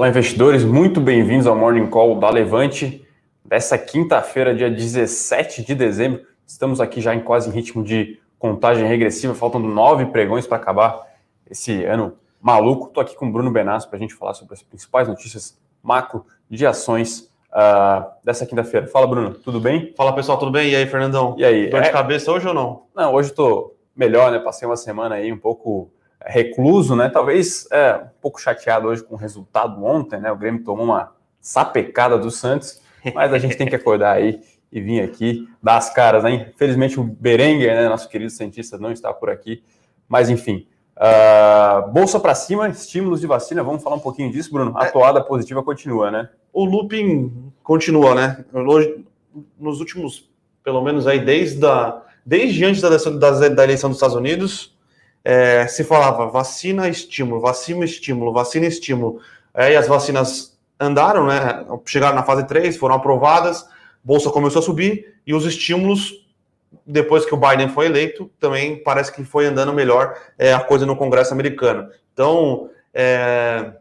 Olá, investidores, muito bem-vindos ao Morning Call da Levante. Dessa quinta-feira, dia 17 de dezembro, estamos aqui já em quase em ritmo de contagem regressiva, faltando nove pregões para acabar esse ano maluco. Estou aqui com o Bruno Benassi para a gente falar sobre as principais notícias macro de ações uh, dessa quinta-feira. Fala, Bruno, tudo bem? Fala, pessoal, tudo bem? E aí, Fernandão? E aí? Dor de é... cabeça hoje ou não? Não, hoje estou melhor, né? Passei uma semana aí um pouco recluso, né? Talvez é, um pouco chateado hoje com o resultado ontem, né? O Grêmio tomou uma sapecada do Santos, mas a gente tem que acordar aí e vir aqui dar as caras, né? Infelizmente o Berenguer, né, nosso querido cientista, não está por aqui, mas enfim. Uh, bolsa para cima, estímulos de vacina, vamos falar um pouquinho disso, Bruno? A é. toada positiva continua, né? O looping continua, né? Hoje, nos últimos, pelo menos aí, desde, a, desde antes da, da, da eleição dos Estados Unidos, é, se falava vacina, estímulo, vacina, estímulo, vacina, estímulo. Aí as vacinas andaram, né? Chegaram na fase 3, foram aprovadas, bolsa começou a subir e os estímulos, depois que o Biden foi eleito, também parece que foi andando melhor é, a coisa no Congresso americano. Então, é,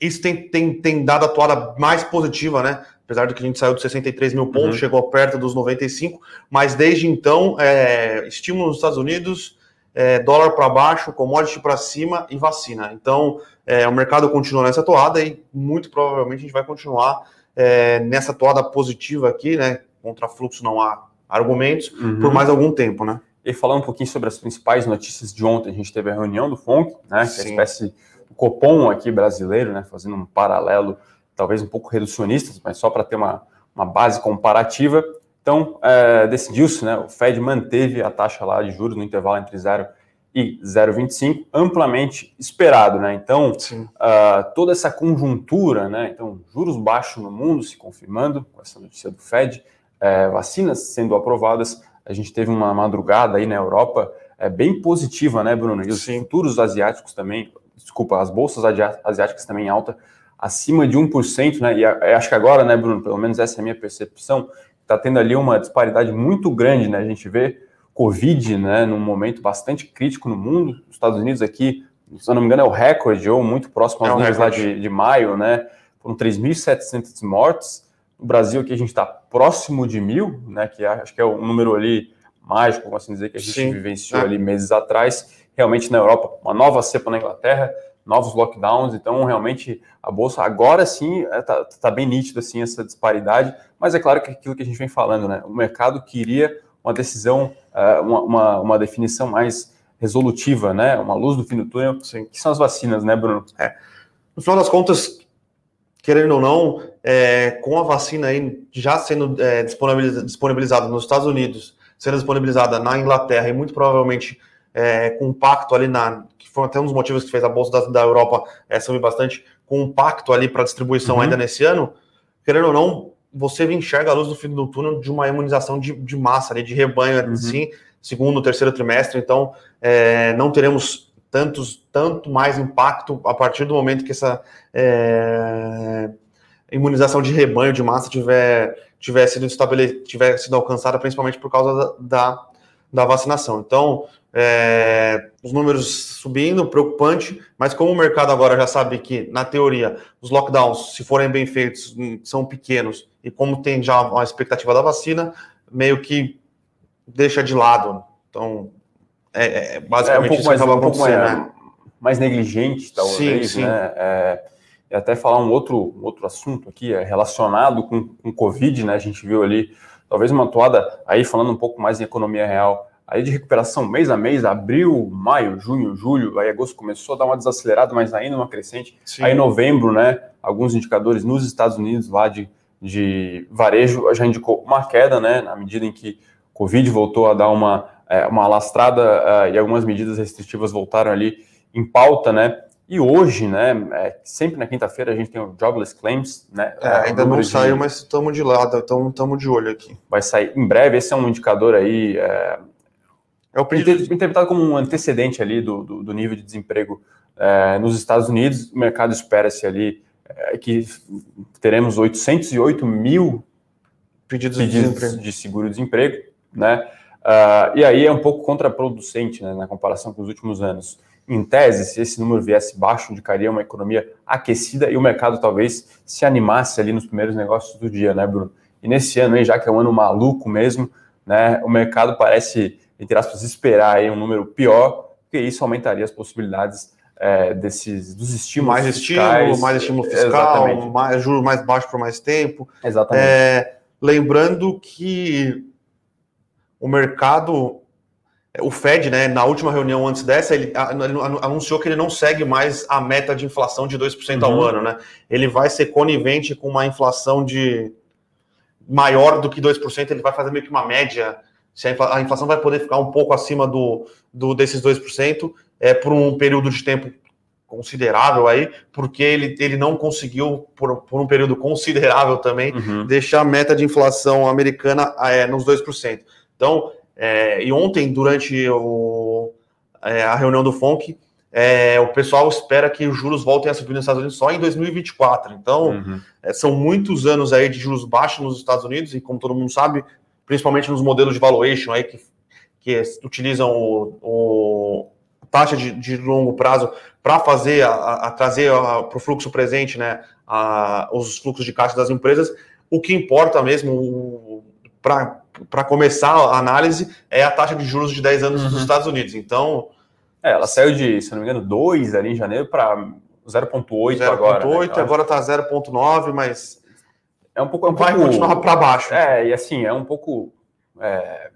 isso tem, tem, tem dado a toada mais positiva, né? Apesar de que a gente saiu de 63 mil pontos, uhum. chegou perto dos 95, mas desde então, é, estímulo nos Estados Unidos, é, dólar para baixo, commodity para cima e vacina. Então, é, o mercado continua nessa toada e muito provavelmente a gente vai continuar é, nessa toada positiva aqui, né? Contra fluxo não há argumentos, uhum. por mais algum tempo, né? E falar um pouquinho sobre as principais notícias de ontem, a gente teve a reunião do FONC, né? Que é a espécie do Copom aqui brasileiro, né? Fazendo um paralelo, talvez um pouco reducionista, mas só para ter uma, uma base comparativa. Então, é, decidiu-se, né, o Fed manteve a taxa lá de juros no intervalo entre 0 e 0,25, amplamente esperado, né? Então, uh, toda essa conjuntura, né? Então, juros baixos no mundo se confirmando com essa notícia do Fed, é, vacinas sendo aprovadas, a gente teve uma madrugada aí na Europa é, bem positiva, né, Bruno? E os Sim. futuros asiáticos também, desculpa, as bolsas asiáticas também em alta, acima de 1%, né? E acho que agora, né, Bruno, pelo menos essa é a minha percepção, está tendo ali uma disparidade muito grande, né? A gente vê Covid, né, num momento bastante crítico no mundo. Os Estados Unidos aqui, se eu não me engano, é o recorde, ou muito próximo aos é níveis lá de, de maio, né? Foram 3.700 mortes. No Brasil aqui a gente está próximo de mil, né? Que acho que é o número ali mágico, como assim dizer, que a gente Sim. vivenciou é. ali meses atrás. Realmente na Europa, uma nova cepa na Inglaterra, novos lockdowns, então realmente a bolsa agora sim está é, tá, bem nítida assim essa disparidade, mas é claro que aquilo que a gente vem falando, né? O mercado queria uma decisão, é, uma, uma, uma definição mais resolutiva, né? Uma luz no fim do túnel, sim. que são as vacinas, né, Bruno? É. No final das contas, querendo ou não, é, com a vacina aí já sendo é, disponibilizada nos Estados Unidos, sendo disponibilizada na Inglaterra e muito provavelmente é, com um pacto ali na. que foi até um dos motivos que fez a Bolsa da, da Europa é, subir bastante, com um pacto ali para distribuição uhum. ainda nesse ano, querendo ou não, você enxerga a luz do fim do túnel de uma imunização de, de massa, ali, de rebanho, uhum. assim, segundo, terceiro trimestre. Então, é, não teremos tantos, tanto mais impacto a partir do momento que essa é, imunização de rebanho, de massa, tiver, tiver, sido, estabele, tiver sido alcançada, principalmente por causa da, da, da vacinação. Então, é, os números subindo, preocupante, mas como o mercado agora já sabe que, na teoria, os lockdowns, se forem bem feitos, hum, são pequenos, e como tem já uma expectativa da vacina, meio que deixa de lado. Então, é, é basicamente é um pouco mais, um pouco mais, né? mais negligente, talvez, sim, sim. né? É, e até falar um outro, outro assunto aqui, é relacionado com, com Covid, né? A gente viu ali, talvez uma toada, aí falando um pouco mais em economia real, aí de recuperação mês a mês, abril, maio, junho, julho, aí agosto começou a dar uma desacelerada, mas ainda uma crescente. Sim. Aí novembro, né, alguns indicadores nos Estados Unidos lá de, de varejo já indicou uma queda, né, na medida em que Covid voltou a dar uma, é, uma alastrada uh, e algumas medidas restritivas voltaram ali em pauta, né, e hoje, né, é, sempre na quinta-feira a gente tem o Jobless Claims, né? É, ainda não saiu, de... mas estamos de lado, estamos de olho aqui. Vai sair em breve, esse é um indicador aí é, é o interpretado como um antecedente ali do, do, do nível de desemprego é, nos Estados Unidos. O mercado espera-se ali é, que teremos 808 mil pedidos, pedidos de, de seguro-desemprego, né? Uh, e aí é um pouco contraproducente né, na comparação com os últimos anos. em tese, se esse número viesse baixo, indicaria uma economia aquecida e o mercado talvez se animasse ali nos primeiros negócios do dia, né, Bruno? E nesse ano, aí, já que é um ano maluco mesmo, né, o mercado parece, entre aspas, esperar aí um número pior, porque isso aumentaria as possibilidades é, desses dos estímulos mais fiscais, estímulo, mais estímulo fiscal, mais juros mais baixos por mais tempo. Exatamente. É, lembrando que o mercado, o Fed, né, na última reunião antes dessa, ele anunciou que ele não segue mais a meta de inflação de 2% uhum. ao ano, né? Ele vai ser conivente com uma inflação de maior do que 2%, ele vai fazer meio que uma média. Se a inflação vai poder ficar um pouco acima do, do desses 2%, é, por um período de tempo considerável aí, porque ele, ele não conseguiu, por, por um período considerável também, uhum. deixar a meta de inflação americana é, nos 2%. Então, é, e ontem, durante o, é, a reunião do FONC, é, o pessoal espera que os juros voltem a subir nos Estados Unidos só em 2024. Então, uhum. São muitos anos aí de juros baixos nos Estados Unidos, e como todo mundo sabe, principalmente nos modelos de valuation aí que, que utilizam o, o taxa de, de longo prazo para fazer, a, a trazer para o fluxo presente, né, a, os fluxos de caixa das empresas, o que importa mesmo para começar a análise é a taxa de juros de 10 anos uhum. dos Estados Unidos. Então. É, ela saiu de, se não me engano, 2 ali em janeiro para 0,8 agora. 0,8, né? agora está 0,9, mas. É um pouco. É um vai pouco, continuar para baixo. É, e assim, é um pouco. É,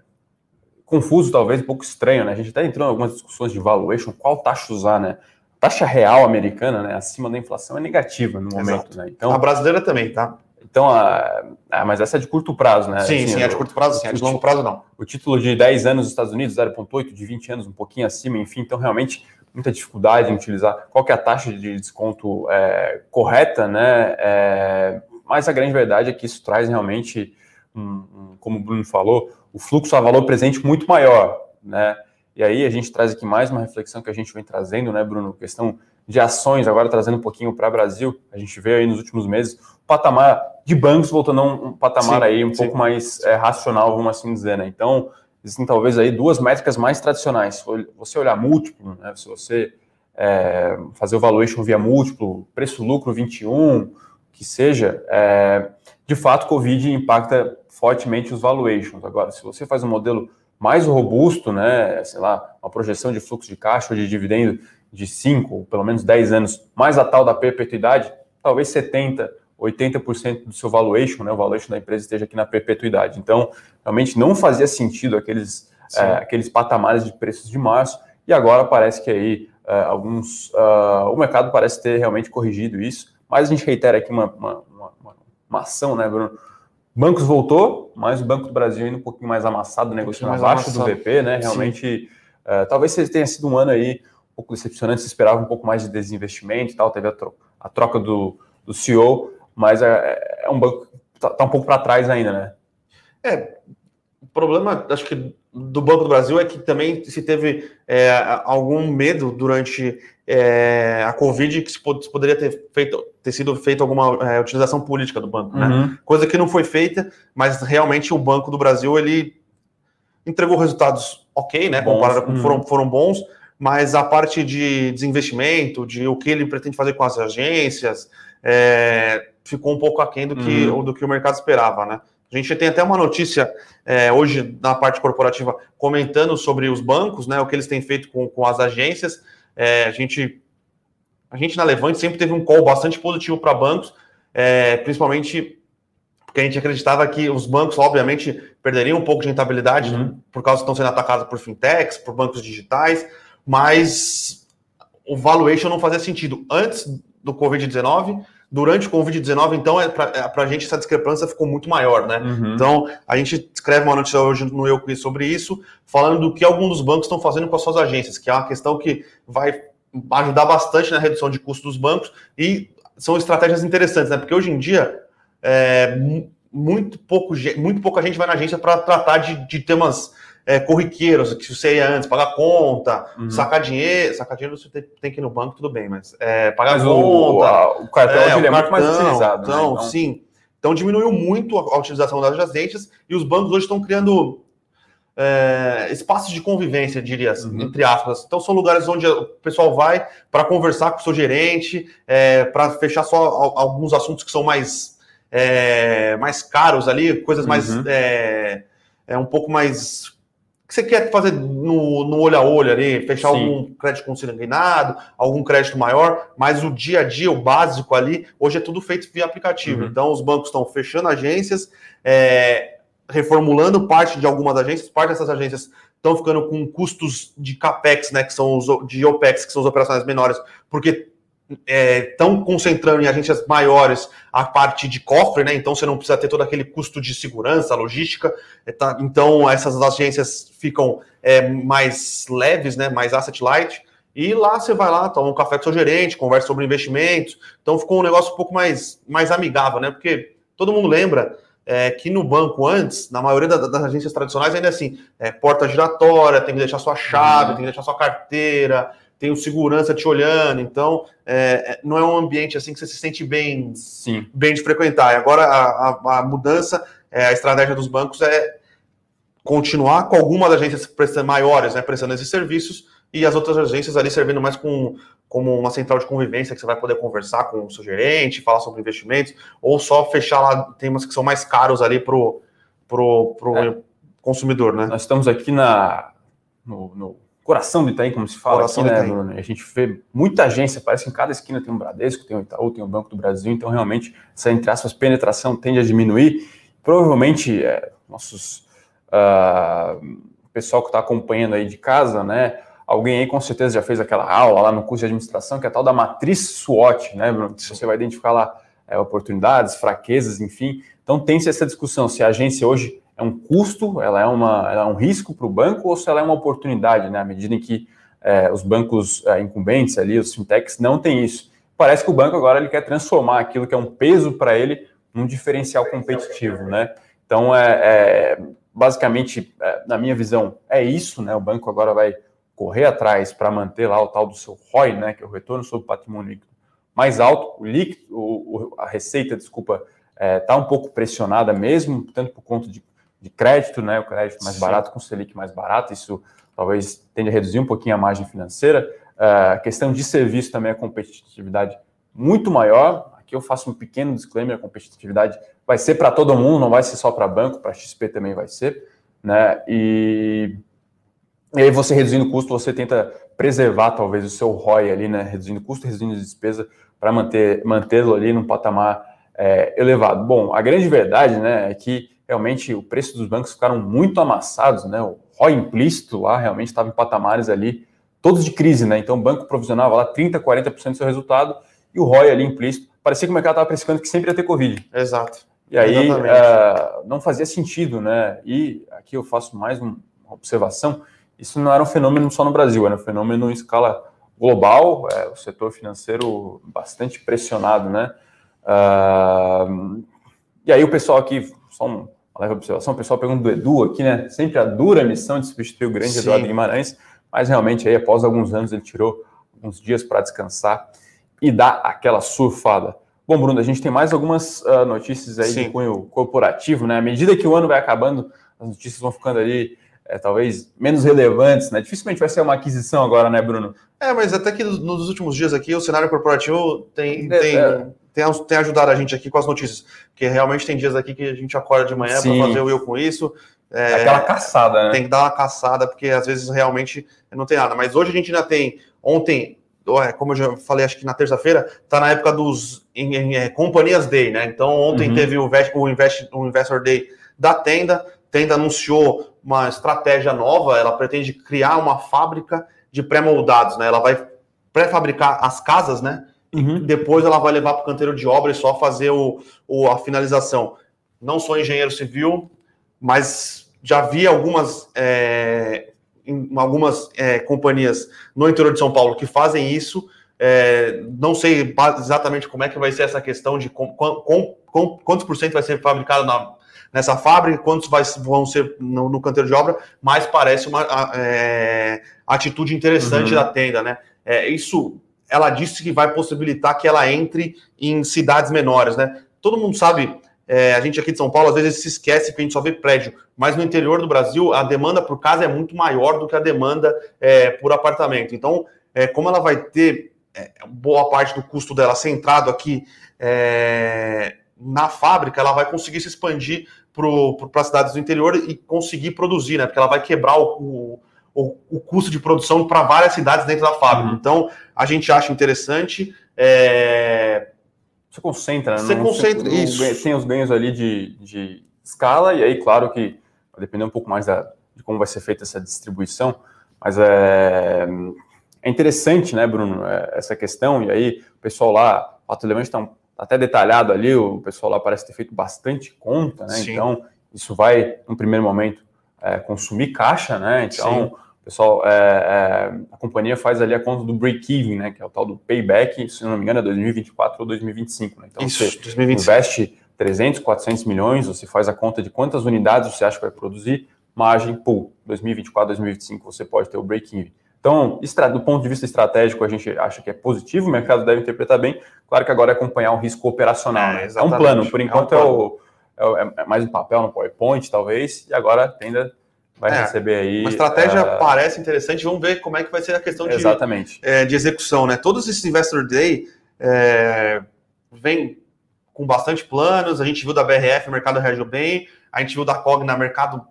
confuso, talvez, um pouco estranho, né? A gente até entrou em algumas discussões de valuation, qual taxa usar, né? A taxa real americana, né, acima da inflação, é negativa no momento, Exato. né? Então, a brasileira também, tá? Então, a, a, mas essa é de curto prazo, né? Sim, assim, sim, é de curto prazo, sim, é de longo prazo não. O título de 10 anos nos Estados Unidos, 0,8, de 20 anos, um pouquinho acima, enfim, então realmente muita dificuldade em utilizar qual que é a taxa de desconto é, correta, né? É, mas a grande verdade é que isso traz realmente, um, um, como o Bruno falou, o fluxo a valor presente muito maior, né? E aí a gente traz aqui mais uma reflexão que a gente vem trazendo, né, Bruno? Questão de ações, agora trazendo um pouquinho para o Brasil. A gente vê aí nos últimos meses o patamar de bancos voltando a um, patamar sim, aí um sim. pouco mais é, racional, vamos assim dizer, né? Então, existem talvez aí duas métricas mais tradicionais. Se você olhar múltiplo, né? Se você é, fazer o valuation via múltiplo, preço-lucro 21, que seja, é, de fato, Covid impacta fortemente os valuations. Agora, se você faz um modelo mais robusto, né, sei lá, uma projeção de fluxo de caixa ou de dividendo de 5 ou pelo menos 10 anos, mais a tal da perpetuidade, talvez 70, 80% do seu valuation, né, o valuation da empresa esteja aqui na perpetuidade. Então, realmente não fazia sentido aqueles, é, aqueles patamares de preços de março, e agora parece que aí é, alguns. Uh, o mercado parece ter realmente corrigido isso, mas a gente reitera aqui uma, uma, uma, uma ação, né, Bruno? Bancos voltou, mas o Banco do Brasil ainda um pouquinho mais amassado, negociando um abaixo amassado. do VP, né? Realmente, uh, talvez tenha sido um ano aí um pouco decepcionante, se esperava um pouco mais de desinvestimento e tal, teve a, tro a troca do, do CEO, mas é, é um banco que está tá um pouco para trás ainda, né? É, o problema, acho que do Banco do Brasil é que também se teve é, algum medo durante é, a Covid que se poderia ter feito ter sido feita alguma é, utilização política do banco, né? uhum. Coisa que não foi feita, mas realmente o Banco do Brasil ele entregou resultados ok, né? Bons, comparado com uhum. foram, foram bons, mas a parte de desinvestimento, de o que ele pretende fazer com as agências, é, ficou um pouco aquém do que, uhum. do que o mercado esperava, né? A gente tem até uma notícia é, hoje na parte corporativa comentando sobre os bancos, né? O que eles têm feito com, com as agências. É, a gente a gente na Levante sempre teve um call bastante positivo para bancos, é, principalmente porque a gente acreditava que os bancos, obviamente, perderiam um pouco de rentabilidade uhum. por causa que estão sendo atacados por fintechs, por bancos digitais, mas o valuation não fazia sentido antes do Covid-19 durante o Covid-19, então, é para é, a gente essa discrepância ficou muito maior, né? Uhum. Então, a gente escreve uma notícia hoje no Eu sobre isso, falando do que alguns dos bancos estão fazendo com as suas agências, que é uma questão que vai ajudar bastante na redução de custos dos bancos e são estratégias interessantes, né? Porque hoje em dia, é, muito, pouco, muito pouca gente vai na agência para tratar de, de temas é, corriqueiros, que você ia antes, pagar conta, uhum. sacar dinheiro. Sacar dinheiro você tem, que ir no banco, tudo bem, mas é, pagar mas conta. O, a, o cartão é, é muito mais utilizado. Então, né? então, sim. Então diminuiu muito a, a utilização das agências e os bancos hoje estão criando é, espaços de convivência, diria, uhum. entre aspas. Então, são lugares onde o pessoal vai para conversar com o seu gerente, é, para fechar só alguns assuntos que são mais, é, mais caros ali, coisas mais. Uhum. É, é, um pouco mais. Que você quer fazer no, no olho a olho ali, fechar Sim. algum crédito consignado, algum crédito maior, mas o dia a dia, o básico ali, hoje é tudo feito via aplicativo. Uhum. Então, os bancos estão fechando agências. É, reformulando parte de algumas agências, parte dessas agências estão ficando com custos de capex, né, que são os de opex, que são os operações menores, porque estão é, concentrando em agências maiores a parte de cofre, né? Então você não precisa ter todo aquele custo de segurança, logística. É, tá? Então essas agências ficam é, mais leves, né? Mais asset light. E lá você vai lá, toma um café com seu gerente, conversa sobre investimentos. Então ficou um negócio um pouco mais, mais amigável, né? Porque todo mundo lembra é, que no banco antes, na maioria das, das agências tradicionais, ainda é assim, é, porta giratória, tem que deixar sua chave, uhum. tem que deixar sua carteira, tem o segurança te olhando, então é, é, não é um ambiente assim que você se sente bem, Sim. bem de frequentar. E agora a, a, a mudança, é, a estratégia dos bancos é continuar com algumas agências maiores, né, prestando esses serviços, e as outras agências ali servindo mais com como uma central de convivência que você vai poder conversar com o seu gerente, falar sobre investimentos, ou só fechar lá temas que são mais caros ali para o pro, pro é. consumidor, né? Nós estamos aqui na, no, no coração do Itaim, como se fala coração aqui, né, Bruno? A gente vê muita agência, parece que em cada esquina tem um Bradesco, tem um Itaú, tem um Banco do Brasil, então realmente essa, entre aspas, penetração tende a diminuir. Provavelmente, é, nossos... Uh, pessoal que está acompanhando aí de casa, né, Alguém aí com certeza já fez aquela aula lá no curso de administração, que é a tal da matriz SWOT, né, Bruno? Você vai identificar lá é, oportunidades, fraquezas, enfim. Então tem-se essa discussão se a agência hoje é um custo, ela é, uma, ela é um risco para o banco ou se ela é uma oportunidade, né? À medida em que é, os bancos é, incumbentes ali, os fintechs, não têm isso. Parece que o banco agora ele quer transformar aquilo que é um peso para ele num diferencial competitivo, né? Então, é, é basicamente, é, na minha visão, é isso, né? O banco agora vai correr atrás para manter lá o tal do seu ROI, né, que é o retorno sobre patrimônio líquido mais alto, o líquido, o, a receita, desculpa, está é, um pouco pressionada mesmo, tanto por conta de, de crédito, né, o crédito mais Sim. barato com o Selic mais barato, isso talvez tende a reduzir um pouquinho a margem financeira. É, a questão de serviço também a competitividade muito maior. Aqui eu faço um pequeno disclaimer: a competitividade vai ser para todo mundo, não vai ser só para banco, para XP também vai ser, né? E e aí você reduzindo o custo, você tenta preservar talvez o seu ROI ali, né? Reduzindo custo, reduzindo despesa para manter mantê-lo ali num patamar é, elevado. Bom, a grande verdade, né, é que realmente o preço dos bancos ficaram muito amassados, né? O ROI implícito lá realmente estava em patamares ali todos de crise, né? Então o banco provisionava lá 30, 40% do seu resultado e o ROI ali implícito parecia que o mercado estava precificando que sempre ia ter Covid. Exato. E aí uh, não fazia sentido, né? E aqui eu faço mais uma observação isso não era um fenômeno só no Brasil, era um fenômeno em escala global, é, o setor financeiro bastante pressionado, né? Uh, e aí o pessoal aqui, só uma leve observação, o pessoal pergunta do Edu aqui, né? Sempre a dura missão de substituir o grande Sim. Eduardo Guimarães, mas realmente aí após alguns anos ele tirou alguns dias para descansar e dar aquela surfada. Bom, Bruno, a gente tem mais algumas uh, notícias aí Sim. de cunho corporativo, né? À medida que o ano vai acabando, as notícias vão ficando ali é, talvez menos relevantes, né? Dificilmente vai ser uma aquisição agora, né, Bruno? É, mas até que nos últimos dias aqui o cenário corporativo tem, é, tem, é. Tem, tem, ajudado a gente aqui com as notícias. Porque realmente tem dias aqui que a gente acorda de manhã para fazer o eu com isso. É, Aquela caçada, né? Tem que dar uma caçada, porque às vezes realmente não tem nada. Mas hoje a gente ainda tem. Ontem, como eu já falei, acho que na terça-feira, está na época dos em, em, é, companhias day, né? Então ontem uhum. teve o, o, Invest, o Investor Day da tenda. Tenda anunciou uma estratégia nova, ela pretende criar uma fábrica de pré-moldados, né? Ela vai pré-fabricar as casas, né? Uhum. E depois ela vai levar para o canteiro de obra e só fazer o, o, a finalização. Não sou engenheiro civil, mas já vi algumas, é, algumas é, companhias no interior de São Paulo que fazem isso. É, não sei exatamente como é que vai ser essa questão de com, com, com, quantos por cento vai ser fabricado na, nessa fábrica, quantos vai, vão ser no, no, canteiro de obra, mas parece uma é, atitude interessante uhum. da tenda, né? É, isso, ela disse que vai possibilitar que ela entre em cidades menores, né? Todo mundo sabe, é, a gente aqui de São Paulo às vezes se esquece que a gente só vê prédio, mas no interior do Brasil a demanda por casa é muito maior do que a demanda é, por apartamento. Então, é, como ela vai ter é, boa parte do custo dela centrado aqui é, na fábrica, ela vai conseguir se expandir para as cidades do interior e conseguir produzir, né? Porque ela vai quebrar o, o, o custo de produção para várias cidades dentro da fábrica. Uhum. Então, a gente acha interessante. É... Você concentra, né? Você não, concentra, você, isso. Tem os ganhos ali de, de escala, e aí, claro que vai depender um pouco mais da, de como vai ser feita essa distribuição, mas é, é interessante, né, Bruno, é, essa questão, e aí o pessoal lá, o Ateliê está até detalhado ali, o pessoal lá parece ter feito bastante conta, né? Sim. Então, isso vai, no primeiro momento, é, consumir caixa, né? Então, Sim. Pessoal, é, é, a companhia faz ali a conta do break-even, né? Que é o tal do payback, se não me engano, é 2024 ou 2025, né? Então, isso, você 2025. investe 300, 400 milhões, você faz a conta de quantas unidades você acha que vai produzir, margem, pool, 2024, 2025 você pode ter o break-even. Então, do ponto de vista estratégico, a gente acha que é positivo, o mercado deve interpretar bem. Claro que agora é acompanhar o risco operacional. É, né? é um plano, por enquanto é, um é, o, é, é, mais um papel no PowerPoint, talvez, e agora ainda vai é, receber aí. Uma estratégia uh... parece interessante, vamos ver como é que vai ser a questão de, Exatamente. É, de execução. né? Todos esses Investor Day é, vem com bastante planos, a gente viu da BRF, o mercado reagiu bem, a gente viu da Cogna, mercado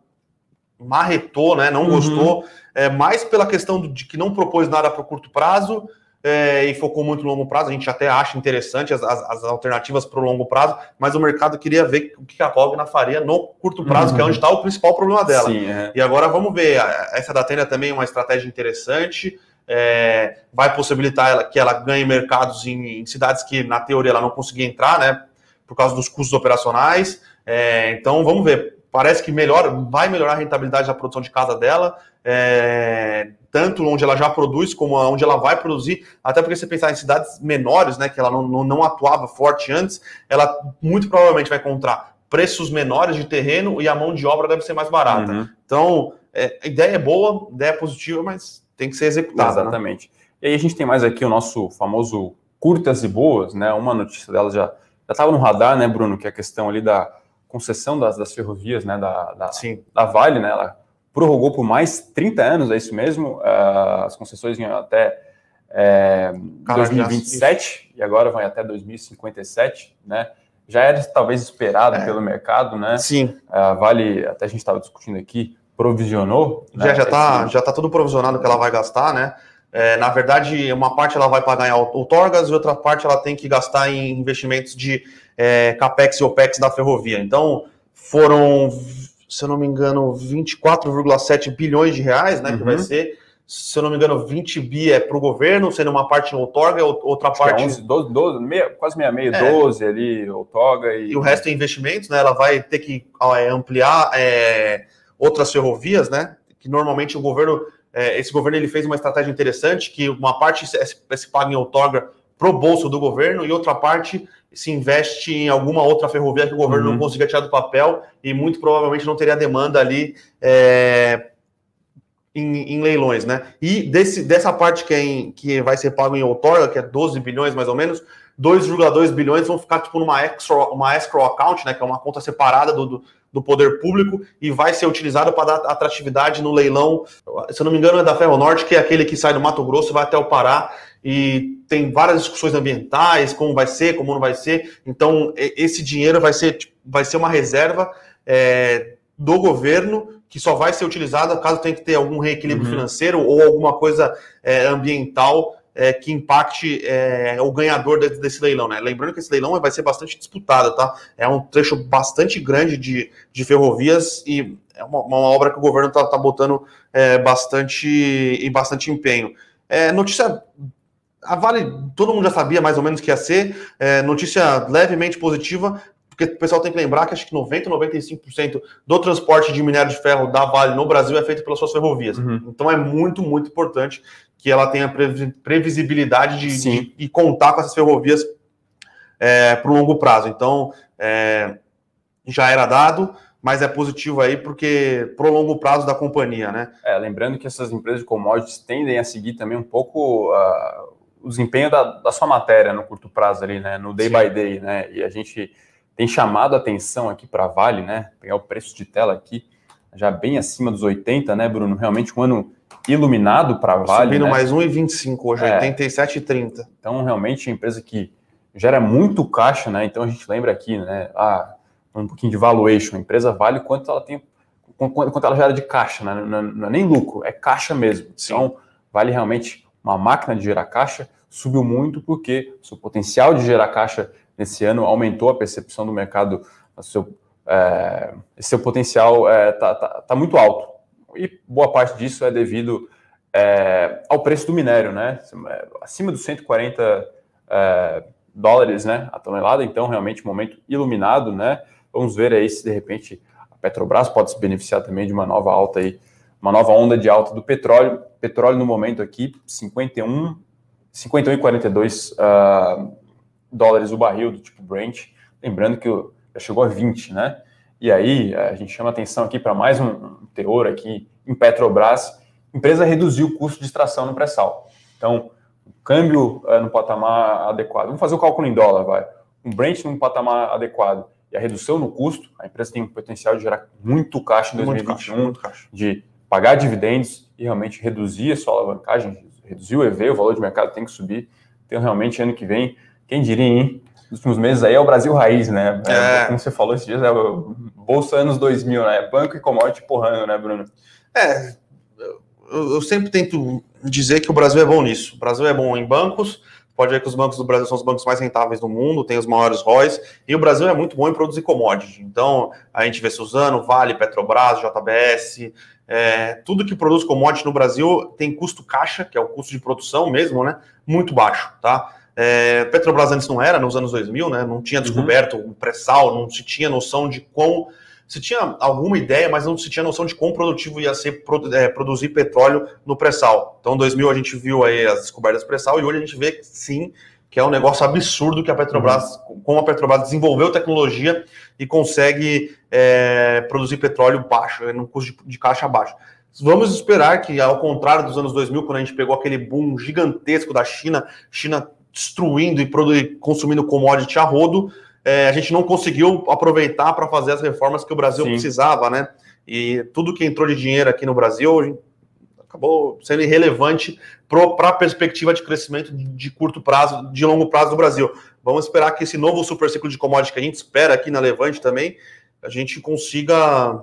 marretou, né? Não uhum. gostou, é, mais pela questão de que não propôs nada para o curto prazo é, e focou muito no longo prazo. A gente até acha interessante as, as, as alternativas para o longo prazo, mas o mercado queria ver o que a Cogna faria no curto prazo, uhum. que é onde está o principal problema dela. Sim, é. E agora vamos ver. Essa da Tênia também é uma estratégia interessante. É, vai possibilitar ela, que ela ganhe mercados em, em, cidades que, na teoria, ela não conseguia entrar, né? Por causa dos custos operacionais. É, então, vamos ver parece que melhora, vai melhorar a rentabilidade da produção de casa dela, é, tanto onde ela já produz como onde ela vai produzir, até porque você pensar em cidades menores, né, que ela não, não, não atuava forte antes, ela muito provavelmente vai encontrar preços menores de terreno e a mão de obra deve ser mais barata. Uhum. Então, é, a ideia é boa, a ideia é positiva, mas tem que ser executada. Né? Exatamente. Né? E aí a gente tem mais aqui o nosso famoso curtas e boas, né? Uma notícia dela já estava no radar, né, Bruno, que é a questão ali da concessão das, das ferrovias, né, da, da, Sim. da Vale, né, ela prorrogou por mais 30 anos, é isso mesmo, uh, as concessões vinham até é, 2027 e agora vai até 2057, né, já era talvez esperado é. pelo mercado, né, Sim. A Vale, até a gente estava discutindo aqui, provisionou. Já né, já está já tá tudo provisionado que ela vai gastar, né, é, na verdade, uma parte ela vai pagar em outorgas e outra parte ela tem que gastar em investimentos de é, capex e opex da ferrovia. Então, foram, se eu não me engano, 24,7 bilhões de reais, né, uhum. que vai uhum. ser. Se eu não me engano, 20 bi é para o governo, sendo uma parte em outorga, outra Acho parte. É 11, 12, 12 meia, quase meia meia, é. 12 ali, outorga. E... e o resto é investimentos, né? Ela vai ter que é, ampliar é, outras ferrovias, né? Que normalmente o governo é, esse governo ele fez uma estratégia interessante, que uma parte se, se paga em outorga para o bolso do governo e outra parte se investe em alguma outra ferrovia que o governo uhum. não consiga tirar do papel e muito provavelmente não teria demanda ali é, em, em, leilões, né? E desse, dessa parte que, é em, que vai ser pago em outorga, que é 12 bilhões mais ou menos, 2,2 bilhões vão ficar tipo numa escrow, uma escrow account, né? Que é uma conta separada do, do do poder público e vai ser utilizado para dar atratividade no leilão, se eu não me engano, é da Ferro Norte, que é aquele que sai do Mato Grosso e vai até o Pará e tem várias discussões ambientais, como vai ser, como não vai ser. Então, esse dinheiro vai ser, tipo, vai ser uma reserva é, do governo que só vai ser utilizada caso tenha que ter algum reequilíbrio uhum. financeiro ou alguma coisa é, ambiental é, que impacte é, o ganhador desse, desse, leilão, né? Lembrando que esse leilão vai ser bastante disputado, tá? É um trecho bastante grande de, de ferrovias e é uma, uma obra que o governo está tá botando é, bastante e bastante empenho. É, notícia a Vale, todo mundo já sabia mais ou menos que ia ser. É, notícia levemente positiva, porque o pessoal tem que lembrar que acho que 90, 95% do transporte de minério de ferro da Vale no Brasil é feito pelas suas ferrovias. Uhum. Então é muito, muito importante que ela tenha previsibilidade de, de, de contar com essas ferrovias é, para o longo prazo. Então, é, já era dado, mas é positivo aí porque pro longo prazo da companhia, né? É, lembrando que essas empresas de commodities tendem a seguir também um pouco uh, o desempenho da, da, sua matéria no curto prazo ali, né? No day Sim. by day, né? E a gente tem chamado a atenção aqui para a Vale, né? Pegar o preço de tela aqui, já bem acima dos 80, né, Bruno? Realmente um ano iluminado para a Vale. Subindo né? mais 1,25 hoje, é. 87,30. Então, realmente, é empresa que gera muito caixa, né? Então, a gente lembra aqui, né? Ah, um pouquinho de valuation. A empresa vale quanto ela tem, quanto ela gera de caixa, né? Não, não é nem lucro, é caixa mesmo. Sim. Então, vale realmente uma máquina de gerar caixa. Subiu muito porque seu potencial de gerar caixa nesse ano aumentou a percepção do mercado, seu, é, seu potencial está é, tá, tá, tá muito alto. E boa parte disso é devido é, ao preço do minério, né? Acima dos 140 é, dólares né, a tonelada, então realmente um momento iluminado, né? Vamos ver aí se de repente a Petrobras pode se beneficiar também de uma nova alta aí, uma nova onda de alta do petróleo. Petróleo no momento aqui, 51, 51,42 uh, dólares o barril do tipo Brent. Lembrando que já chegou a 20, né? E aí a gente chama atenção aqui para mais um teor aqui em Petrobras. A empresa reduziu o custo de extração no pré-sal. Então, o câmbio uh, no patamar adequado. Vamos fazer o cálculo em dólar, vai. Um Brent num patamar adequado e a redução no custo, a empresa tem o potencial de gerar muito caixa em 2021, muito caixa, de pagar dividendos e realmente reduzir a sua alavancagem, reduzir o EV, o valor de mercado tem que subir. Então, realmente, ano que vem, quem diria, hein? Nos últimos meses aí é o Brasil raiz, né? É, como você falou esses dias, é o Bolsa anos 2000, né? Banco e commodity porrando, né, Bruno? É, eu, eu sempre tento dizer que o Brasil é bom nisso. O Brasil é bom em bancos, pode ver que os bancos do Brasil são os bancos mais rentáveis do mundo, tem os maiores ROIs, e o Brasil é muito bom em produzir commodity. Então, a gente vê Suzano, Vale, Petrobras, JBS, é, tudo que produz commodity no Brasil tem custo caixa, que é o custo de produção mesmo, né? Muito baixo, tá? É, Petrobras antes não era, nos anos 2000, né? Não tinha uhum. descoberto uhum. o pré-sal, não se tinha noção de quão se tinha alguma ideia, mas não se tinha noção de quão produtivo ia ser é, produzir petróleo no pré-sal. Então, em 2000 a gente viu aí as descobertas pré-sal e hoje a gente vê que sim, que é um negócio absurdo que a Petrobras, uhum. como a Petrobras desenvolveu tecnologia e consegue é, produzir petróleo baixo, no custo de, de caixa baixo. Vamos esperar que, ao contrário dos anos 2000, quando a gente pegou aquele boom gigantesco da China, China destruindo e consumindo commodity a rodo, é, a gente não conseguiu aproveitar para fazer as reformas que o Brasil Sim. precisava, né? E tudo que entrou de dinheiro aqui no Brasil acabou sendo irrelevante para a perspectiva de crescimento de, curto prazo, de longo prazo do Brasil. Vamos esperar que esse novo super ciclo de commodity que a gente espera aqui na Levante também, a gente consiga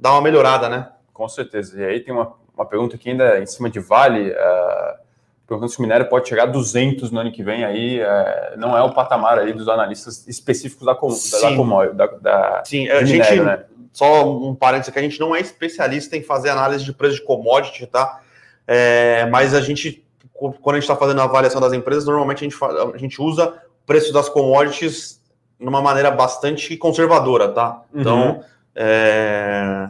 dar uma melhorada, né? Com certeza. E aí tem uma, uma pergunta aqui ainda em cima de Vale. Uh perguntando se o minério pode chegar a 200 no ano que vem, aí é, não é o patamar aí dos analistas específicos da, da, da, da Sim, a minério, gente, né? Só um parênteses aqui, a gente não é especialista em fazer análise de preço de commodity, tá? É, mas a gente, quando a gente está fazendo a avaliação das empresas, normalmente a gente, a gente usa o preço das commodities numa maneira bastante conservadora, tá? Então, uhum. é,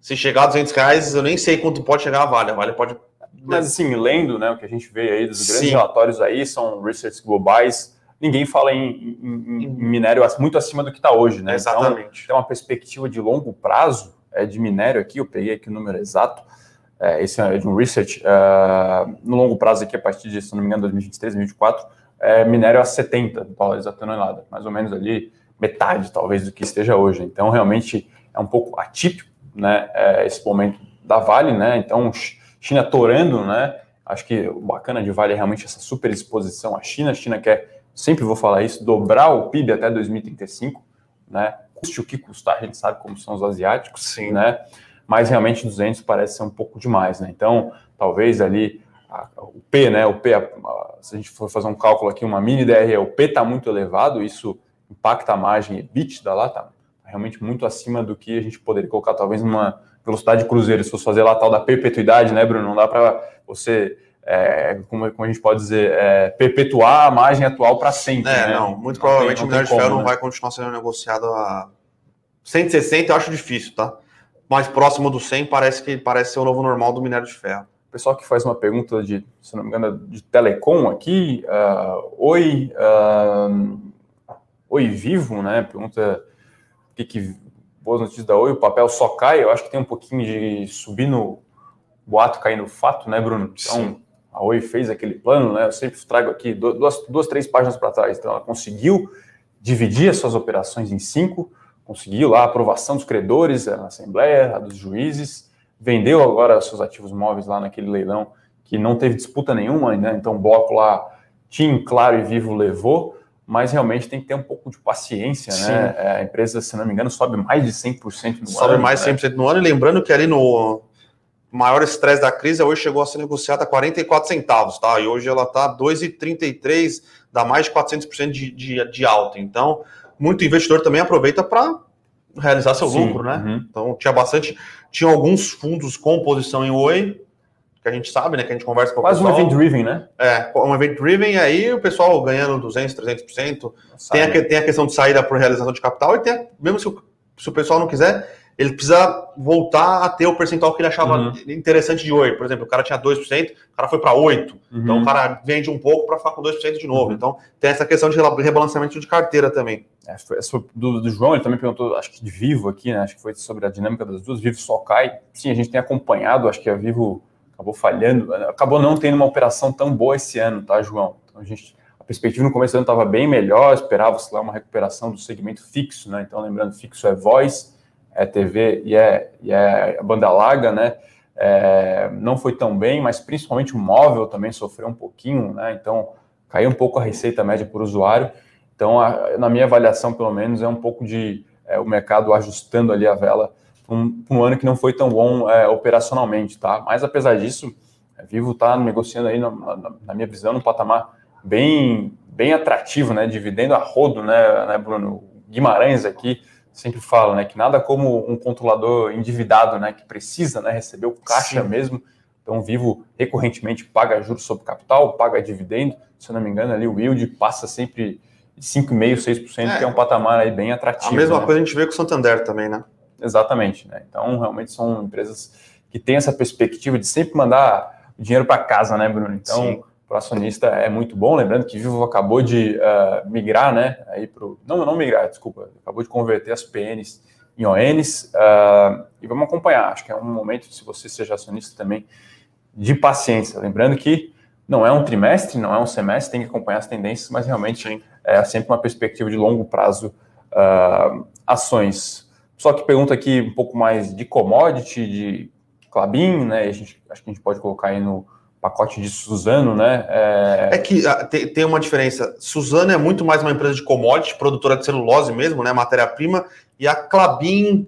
se chegar a 200 reais, eu nem sei quanto pode chegar a Vale. A Vale pode mas assim, lendo né, o que a gente vê aí dos grandes Sim. relatórios aí, são research globais, ninguém fala em, em, em minério muito acima do que está hoje, né? Então, Exatamente. Então, tem uma perspectiva de longo prazo é, de minério aqui, eu peguei aqui o número exato, é, esse é de um research, uh, no longo prazo aqui, a partir de, se não me engano, 2023, 2024, é, minério a 70 dólares a tonelada, mais ou menos ali metade, talvez, do que esteja hoje. Então, realmente, é um pouco atípico, né, é, esse momento da Vale, né, então China torando, né? Acho que o bacana de Vale é realmente essa super exposição à China. A China quer, sempre vou falar isso, dobrar o PIB até 2035, né? Custe o que custar, a gente sabe como são os asiáticos, Sim. né? Mas realmente 200 parece ser um pouco demais, né? Então, talvez ali a, o P, né? O P, a, a, se a gente for fazer um cálculo aqui, uma mini DRE, o P está muito elevado, isso impacta a margem EBITDA lá, tá realmente muito acima do que a gente poderia colocar, talvez numa velocidade de cruzeiro, se fosse fazer lá a tal da perpetuidade, né, Bruno? Não dá para você, é, como, como, a gente pode dizer, é, perpetuar a margem atual para sempre. É, né? não, muito não provavelmente tem, o minério de ferro né? não vai continuar sendo negociado a 160, eu acho difícil, tá? Mais próximo do 100 parece que parece ser o novo normal do minério de ferro. O pessoal que faz uma pergunta de, se não me engano, de telecom aqui, uh, oi, uh, oi vivo, né? Pergunta o que, que boas notícias da Oi, o papel só cai, eu acho que tem um pouquinho de subir no boato, cair no fato, né, Bruno? Então, Sim. A Oi fez aquele plano, né? Eu sempre trago aqui duas, duas três páginas para trás. Então, ela conseguiu dividir as suas operações em cinco, conseguiu lá a aprovação dos credores na Assembleia, a dos juízes, vendeu agora seus ativos móveis lá naquele leilão que não teve disputa nenhuma, né? então o bloco lá, TIM, Claro e Vivo levou, mas realmente tem que ter um pouco de paciência, Sim. né? É, a empresa, se não me engano, sobe mais de 100% no sobe ano. Sobe mais de 100% né? no ano, e lembrando que ali no maior estresse da crise, hoje chegou a ser negociada a 44 centavos, tá? E hoje ela está 2,33, dá mais de 400% de, de, de alta. Então, muito investidor também aproveita para realizar seu Sim, lucro, né? Uhum. Então, tinha bastante, tinha alguns fundos com posição em Oi, que a gente sabe, né? Que a gente conversa com o Quase pessoal. Quase um event driven, né? É, um event driven, aí o pessoal ganhando 200, 300%. Tem a, tem a questão de saída por realização de capital e tem, a, mesmo se o, se o pessoal não quiser, ele precisa voltar a ter o percentual que ele achava uhum. interessante de 8. Por exemplo, o cara tinha 2%, o cara foi para 8%. Uhum. Então o cara vende um pouco para ficar com 2% de novo. Uhum. Então tem essa questão de rebalanceamento de carteira também. É, foi, do, do, João, ele também perguntou, acho que de Vivo aqui, né? Acho que foi sobre a dinâmica das duas. Vivo só cai. Sim, a gente tem acompanhado, acho que a Vivo acabou falhando, acabou não tendo uma operação tão boa esse ano, tá, João? Então a gente. A perspectiva no começo do ano estava bem melhor, esperava-se lá uma recuperação do segmento fixo, né? Então, lembrando, fixo é voz, é TV e é, e é banda larga, né? É, não foi tão bem, mas principalmente o móvel também sofreu um pouquinho, né? Então caiu um pouco a receita média por usuário. Então, a, na minha avaliação, pelo menos, é um pouco de é, o mercado ajustando ali a vela para um, um, ano que não foi tão bom é, operacionalmente, tá? Mas apesar disso, a Vivo está negociando aí, na, na, na, minha visão, num patamar bem, bem atrativo, né? Dividendo a rodo, né, né Bruno? Guimarães aqui sempre falo, né, que nada como um controlador endividado, né, que precisa, né, receber o caixa Sim. mesmo. Então, Vivo recorrentemente paga juros sobre capital, paga dividendo. Se eu não me engano, ali o yield passa sempre 5,5%, 6%, é, que é um patamar aí bem atrativo. A mesma né? coisa a gente vê com o Santander também, né? Exatamente, né? Então, realmente são empresas que têm essa perspectiva de sempre mandar o dinheiro para casa, né, Bruno? Então, Sim para o acionista é muito bom. Lembrando que Vivo acabou de uh, migrar, né? Aí pro, não, não migrar, desculpa, acabou de converter as PNs em ONs uh, e vamos acompanhar. Acho que é um momento, se você seja acionista também, de paciência. Lembrando que não é um trimestre, não é um semestre, tem que acompanhar as tendências, mas realmente Sim. é sempre uma perspectiva de longo prazo uh, ações. Só que pergunta aqui um pouco mais de commodity, de Clabin, né? A gente, acho que a gente pode colocar aí no pacote de Suzano, né? É, é que ah, tem, tem, uma diferença. Suzano é muito mais uma empresa de commodity, produtora de celulose mesmo, né? Matéria-prima, e a Clabin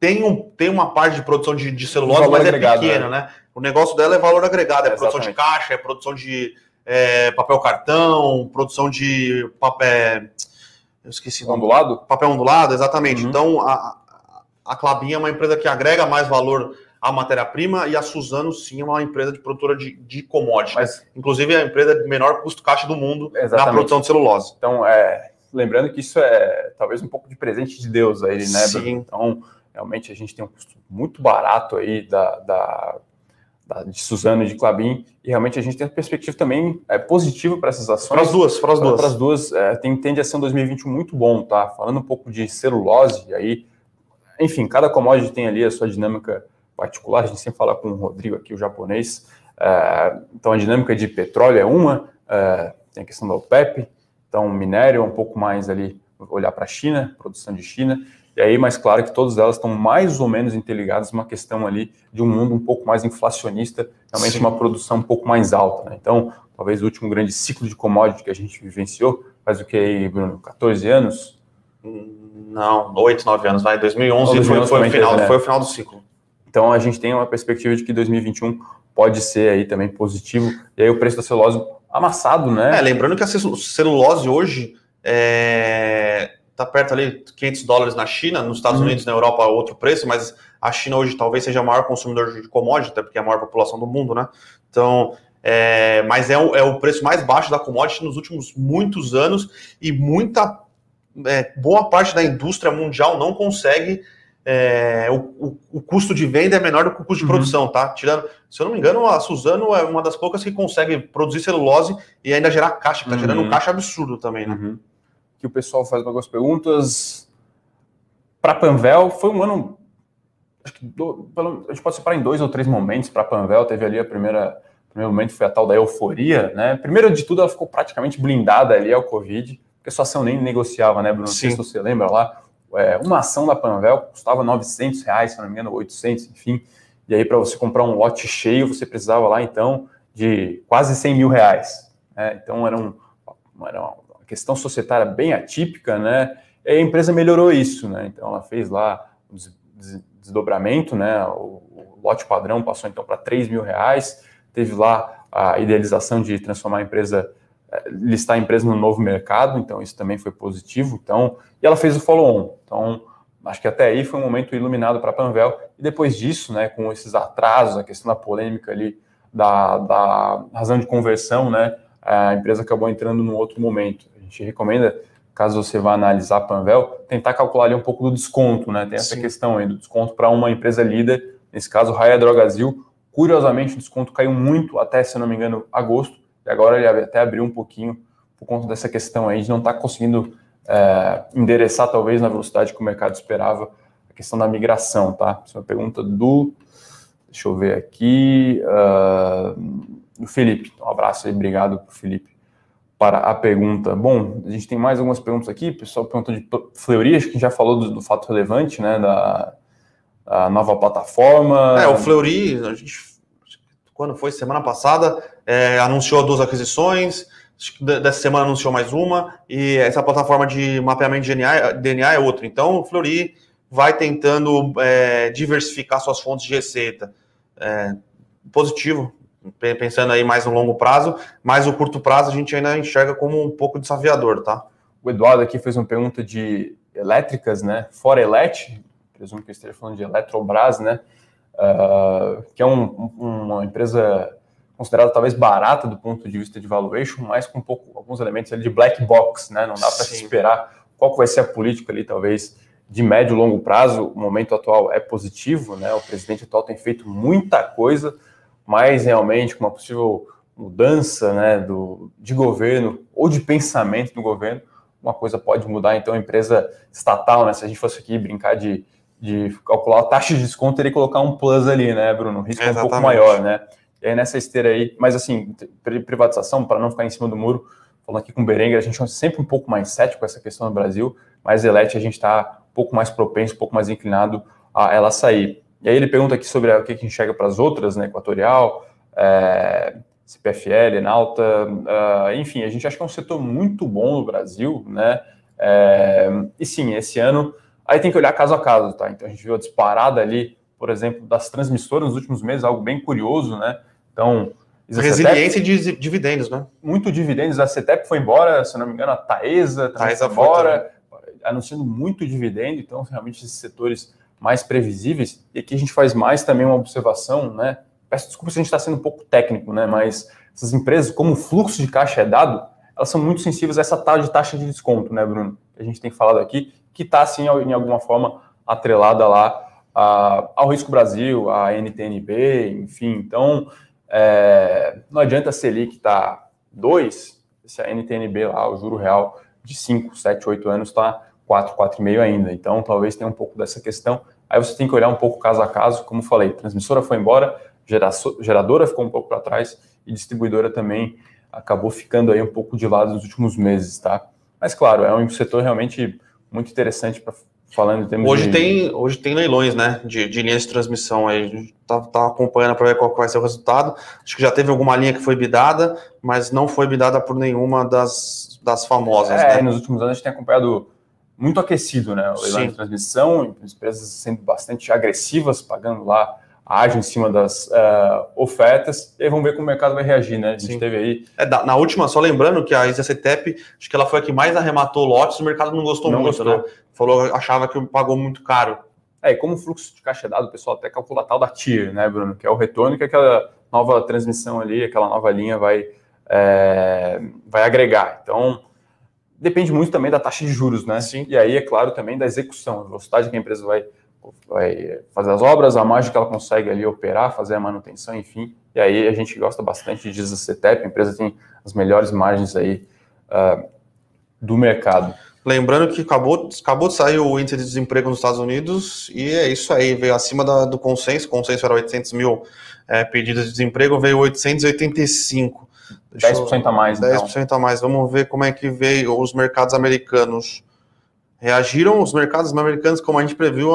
tem, um, tem uma parte de produção de, de celulose, mas é pequena, né? né? O negócio dela é valor agregado, é, é produção de caixa, é produção de é, papel cartão, produção de papel. Eu esqueci. Ondulado? Papel ondulado, exatamente. Uhum. Então, a, a Clabin é uma empresa que agrega mais valor a matéria-prima e a Suzano sim é uma empresa de produtora de, de commodities. Mas, Inclusive é a empresa de menor custo caixa do mundo exatamente. na produção de celulose. Então, é, lembrando que isso é talvez um pouco de presente de Deus aí, né? Sim. Então, realmente a gente tem um custo muito barato aí da, da, da de Suzano e de Clabin e realmente a gente tem a perspectiva também é, positiva para essas ações. Para as duas, para as duas. Para as duas, é, tem, tende a ser um 2021 muito bom, tá? Falando um pouco de celulose, aí, enfim, cada commodity tem ali a sua dinâmica particular, a gente sempre fala com o Rodrigo aqui, o japonês. Uh, então, a dinâmica de petróleo é uma, uh, tem a questão da OPEP, então, minério é um pouco mais ali, olhar para a China, produção de China, e aí, mais claro que todas elas estão mais ou menos interligadas uma questão ali de um mundo um pouco mais inflacionista, realmente Sim. uma produção um pouco mais alta. Né? Então, talvez o último grande ciclo de commodity que a gente vivenciou, faz o que aí, Bruno? 14 anos? Não, 8, 9 anos, vai. 2011, 2011 foi, foi, o final, né? foi o final do ciclo. Então a gente tem uma perspectiva de que 2021 pode ser aí também positivo. E aí o preço da celulose amassado, né? É, lembrando que a celulose hoje é, tá perto ali 500 dólares na China, nos Estados uhum. Unidos, na Europa outro preço, mas a China hoje talvez seja o maior consumidor de commodity, até porque é a maior população do mundo, né? Então, é, mas é o, é o preço mais baixo da commodity nos últimos muitos anos e muita é, boa parte da indústria mundial não consegue é, o, o, custo de venda é menor do que o custo de uhum. produção, tá? Tirando, se eu não me engano, a Suzano é uma das poucas que consegue produzir celulose e ainda gerar caixa, que tá uhum. gerando um caixa absurdo também, né? Uhum. Que o pessoal faz algumas perguntas. Para Panvel, foi um ano. Acho que do, pelo, a gente pode separar em dois ou três momentos. Para Panvel, teve ali a primeira. O primeiro momento foi a tal da euforia, né? Primeiro de tudo, ela ficou praticamente blindada ali ao Covid. porque a sua ação nem negociava, né, Bruno? Sim. Não sei se você lembra lá, é, uma ação da Panvel custava 900 reais, se não me engano, 800, enfim. E aí, para você comprar um lote cheio, você precisava lá, então, de quase 100 mil reais. Né? Então, era, um, era uma questão societária bem atípica, né? E a empresa melhorou isso, né? Então, ela fez lá um desdobramento, né? O, o lote padrão passou, então, para 3 mil reais. Teve lá a idealização de transformar a empresa listar a empresa no novo mercado, então isso também foi positivo. Então, e ela fez o follow-on. Então, acho que até aí foi um momento iluminado para a Panvel. E depois disso, né, com esses atrasos, a questão da polêmica ali da, da razão de conversão, né, a empresa acabou entrando num outro momento. A gente recomenda, caso você vá analisar a Panvel, tentar calcular ali um pouco do desconto, né? Tem essa Sim. questão aí do desconto para uma empresa líder, nesse caso, Raia Drogazil. Curiosamente, o desconto caiu muito até, se não me engano, agosto e agora ele até abriu um pouquinho por conta dessa questão aí de não estar tá conseguindo é, endereçar, talvez, na velocidade que o mercado esperava, a questão da migração, tá? Essa é uma pergunta do. Deixa eu ver aqui. Uh, do Felipe. Um abraço aí, obrigado pro Felipe para a pergunta. Bom, a gente tem mais algumas perguntas aqui. O pessoal perguntou de Fleury, acho que já falou do, do fato relevante, né? Da, da nova plataforma. É, o Fleury, a gente quando foi? Semana passada, é, anunciou duas aquisições, dessa semana anunciou mais uma, e essa plataforma de mapeamento de DNA, DNA é outra. Então, o Flori vai tentando é, diversificar suas fontes de receita. É, positivo, pensando aí mais no longo prazo, mas o curto prazo a gente ainda enxerga como um pouco desafiador, tá? O Eduardo aqui fez uma pergunta de elétricas, né? Fora Elet, presumo que esteja falando de Eletrobras, né? uh, que é um, uma empresa considerada talvez barata do ponto de vista de valuation, mas com um pouco, alguns elementos ali de black box, né? Não dá para se esperar qual vai ser a política ali, talvez de médio e longo prazo. O momento atual é positivo, né? O presidente atual tem feito muita coisa, mas realmente com uma possível mudança, né, do, de governo ou de pensamento do governo, uma coisa pode mudar. Então, a empresa estatal, né? Se a gente fosse aqui brincar de de calcular a taxa de desconto, teria que colocar um plus ali, né, Bruno? O risco é um pouco maior, né? E aí nessa esteira aí, mas assim, privatização, para não ficar em cima do muro, falando aqui com o Berenguer, a gente é sempre um pouco mais cético com essa questão no Brasil, mas Elete a gente está um pouco mais propenso, um pouco mais inclinado a ela sair. E aí ele pergunta aqui sobre o que a gente enxerga para as outras, né, Equatorial, é, CPFL, Enalta, uh, enfim, a gente acha que é um setor muito bom no Brasil, né, é, e sim, esse ano Aí tem que olhar caso a caso, tá? Então a gente viu a disparada ali, por exemplo, das transmissoras nos últimos meses, algo bem curioso, né? Então. Resiliência de dividendos, né? Muito dividendos. A CETEP foi embora, se não me engano, a Taesa também Taesa foi embora, anunciando muito dividendo. Então, realmente, esses setores mais previsíveis. E aqui a gente faz mais também uma observação, né? Peço desculpa se a gente está sendo um pouco técnico, né? Mas essas empresas, como o fluxo de caixa é dado, elas são muito sensíveis a essa tal de taxa de desconto, né, Bruno? Que a gente tem falado aqui que está, assim, em alguma forma atrelada lá a, ao Risco Brasil, a NTNB, enfim. Então, é, não adianta a Selic estar tá 2, se a NTNB lá, o juro real de 5, 7, 8 anos está 4, 4,5 ainda. Então, talvez tenha um pouco dessa questão. Aí você tem que olhar um pouco caso a caso, como falei, transmissora foi embora, geradora ficou um pouco para trás e distribuidora também acabou ficando aí um pouco de lado nos últimos meses, tá? Mas claro, é um setor realmente muito interessante para falando em termos hoje de... tem hoje tem leilões né de, de linhas de transmissão aí a gente tá, tá acompanhando para ver qual vai ser o resultado acho que já teve alguma linha que foi bidada mas não foi bidada por nenhuma das, das famosas é, né? nos últimos anos a gente tem acompanhado muito aquecido né o leilão Sim. de transmissão empresas sendo bastante agressivas pagando lá age em cima das uh, ofertas, e vamos ver como o mercado vai reagir, né? A gente Sim. teve aí. É, na última, só lembrando que a ICTEP, acho que ela foi a que mais arrematou lotes, o mercado não gostou não muito, gostou. né? Falou, achava que pagou muito caro. É, e como o fluxo de caixa é dado, o pessoal até calcula tal da TIR, né, Bruno? Que é o retorno que aquela nova transmissão ali, aquela nova linha vai, é, vai agregar. Então, depende muito também da taxa de juros, né? Sim. E aí, é claro, também da execução, a velocidade que a empresa vai vai fazer as obras, a margem que ela consegue ali operar, fazer a manutenção, enfim. E aí a gente gosta bastante de CETEP, a empresa tem as melhores margens aí uh, do mercado. Lembrando que acabou, acabou de sair o índice de desemprego nos Estados Unidos e é isso aí, veio acima da, do consenso, o consenso era 800 mil é, pedidos de desemprego, veio 885. Deixa 10% a mais. 10% então. a mais. Vamos ver como é que veio os mercados americanos. Reagiram os mercados americanos, como a gente previu,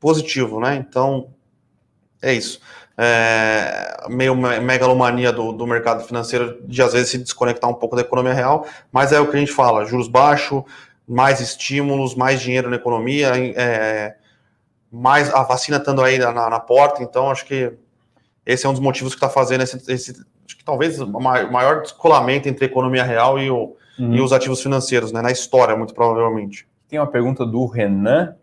positivo, né? Então, é isso. É, meio megalomania do, do mercado financeiro de às vezes se desconectar um pouco da economia real, mas é o que a gente fala: juros baixos, mais estímulos, mais dinheiro na economia, é, mais a vacina estando aí na, na, porta, então acho que esse é um dos motivos que está fazendo esse, esse, acho que talvez o maior descolamento entre a economia real e, o, uhum. e os ativos financeiros, né, na história, muito provavelmente. Tem uma pergunta do Renan,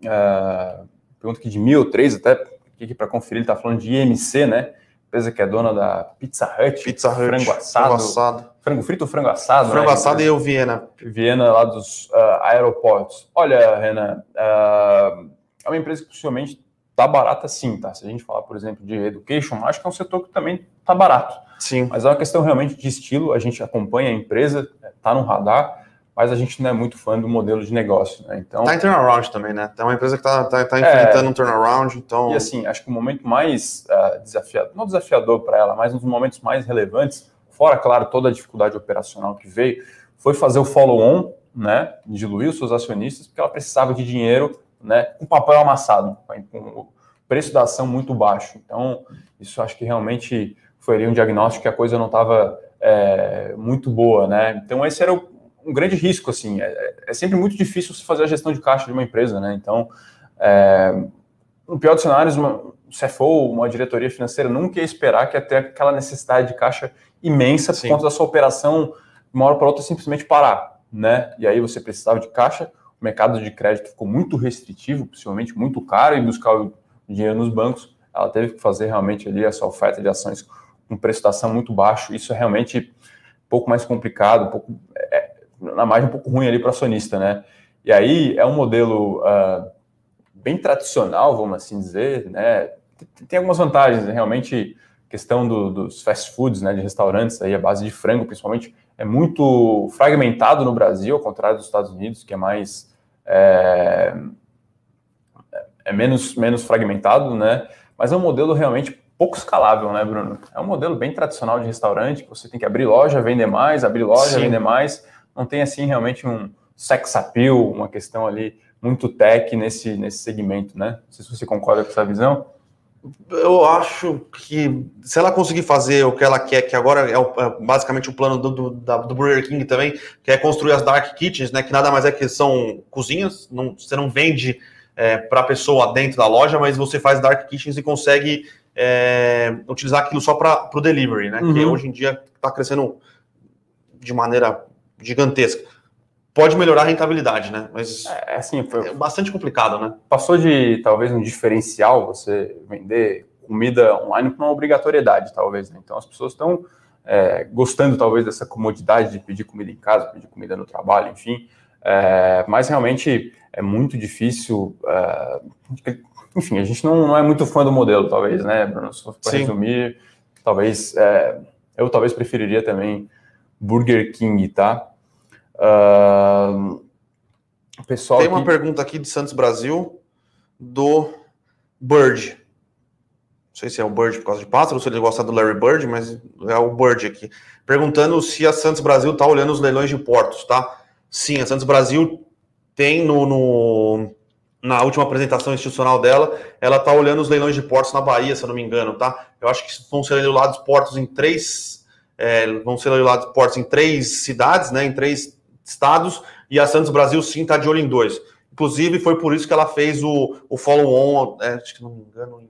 uh, pergunta aqui de mil ou três, até aqui para conferir, ele está falando de IMC, né? Empresa que é dona da Pizza Hut, Pizza Hut frango assado, frango assado, frango frito ou frango assado? Frango né? assado e eu Viena. Viena lá dos uh, aeroportos. Olha, Renan, uh, é uma empresa que possivelmente está barata sim, tá? Se a gente falar, por exemplo, de education, acho que é um setor que também está barato. Sim. Mas é uma questão realmente de estilo, a gente acompanha a empresa, está no radar, mas a gente não é muito fã do modelo de negócio, né? Então... Está em turnaround também, né? É uma empresa que está tá, tá enfrentando é, um turnaround, então... E assim, acho que o momento mais uh, desafiador, não desafiador para ela, mas um dos momentos mais relevantes, fora, claro, toda a dificuldade operacional que veio, foi fazer o follow-on, né? Diluir os seus acionistas, porque ela precisava de dinheiro né, com papel amassado, com o preço da ação muito baixo. Então, isso acho que realmente foi ali um diagnóstico que a coisa não estava é, muito boa, né? Então, esse era o, um grande risco, assim. É, é, sempre muito difícil se fazer a gestão de caixa de uma empresa, né? Então, é, no pior dos cenários, uma, um CFO, uma diretoria financeira, nunca ia esperar que ia ter aquela necessidade de caixa imensa por Sim. conta da sua operação, de uma hora para outra, simplesmente parar, né? E aí você precisava de caixa, o mercado de crédito ficou muito restritivo, possivelmente muito caro, e buscar o dinheiro nos bancos, ela teve que fazer realmente ali essa oferta de ações com preço da ação muito baixo. Isso é realmente um pouco mais complicado, um pouco, é, na margem um pouco ruim ali para o acionista, né? E aí é um modelo uh, bem tradicional, vamos assim dizer, né? Tem algumas vantagens, né? realmente questão do, dos fast foods, né, de restaurantes aí a base de frango, principalmente, é muito fragmentado no Brasil, ao contrário dos Estados Unidos, que é mais é, é menos, menos fragmentado, né? Mas é um modelo realmente pouco escalável, né, Bruno? É um modelo bem tradicional de restaurante, que você tem que abrir loja, vender mais, abrir loja, Sim. vender mais. Não tem, assim, realmente um sex appeal, uma questão ali muito tech nesse, nesse segmento, né? Não sei se você concorda com essa visão eu acho que se ela conseguir fazer o que ela quer, que agora é, o, é basicamente o plano do, do, da, do, Burger King também, que é construir as dark kitchens, né? Que nada mais é que são cozinhas, não, você não vende é, para a pessoa dentro da loja, mas você faz dark kitchens e consegue é, utilizar aquilo só para o delivery, né? Uhum. Que hoje em dia está crescendo de maneira gigantesca pode melhorar a rentabilidade, né? Mas é, assim, foi é bastante complicado, né? Passou de talvez um diferencial você vender comida online para uma obrigatoriedade, talvez. Né? Então as pessoas estão é, gostando talvez dessa comodidade de pedir comida em casa, pedir comida no trabalho, enfim. É, mas realmente é muito difícil. É, enfim, a gente não, não, é muito fã do modelo, talvez, né, Bruno? Se for para resumir, talvez é, eu talvez preferiria também Burger King, tá? Uh, pessoal Tem uma aqui... pergunta aqui de Santos Brasil do Bird. Não sei se é o Bird por causa de pássaro ou se ele gosta do Larry Bird, mas é o Bird aqui. Perguntando se a Santos Brasil está olhando os leilões de portos, tá? Sim, a Santos Brasil tem no, no na última apresentação institucional dela, ela está olhando os leilões de portos na Bahia, se eu não me engano, tá? Eu acho que vão ser leiloados portos em três, é, vão ser leiloados portos em três cidades, né? Em três estados, e a Santos Brasil sim está de olho em dois. Inclusive, foi por isso que ela fez o, o follow-on, é, acho que não me engano, em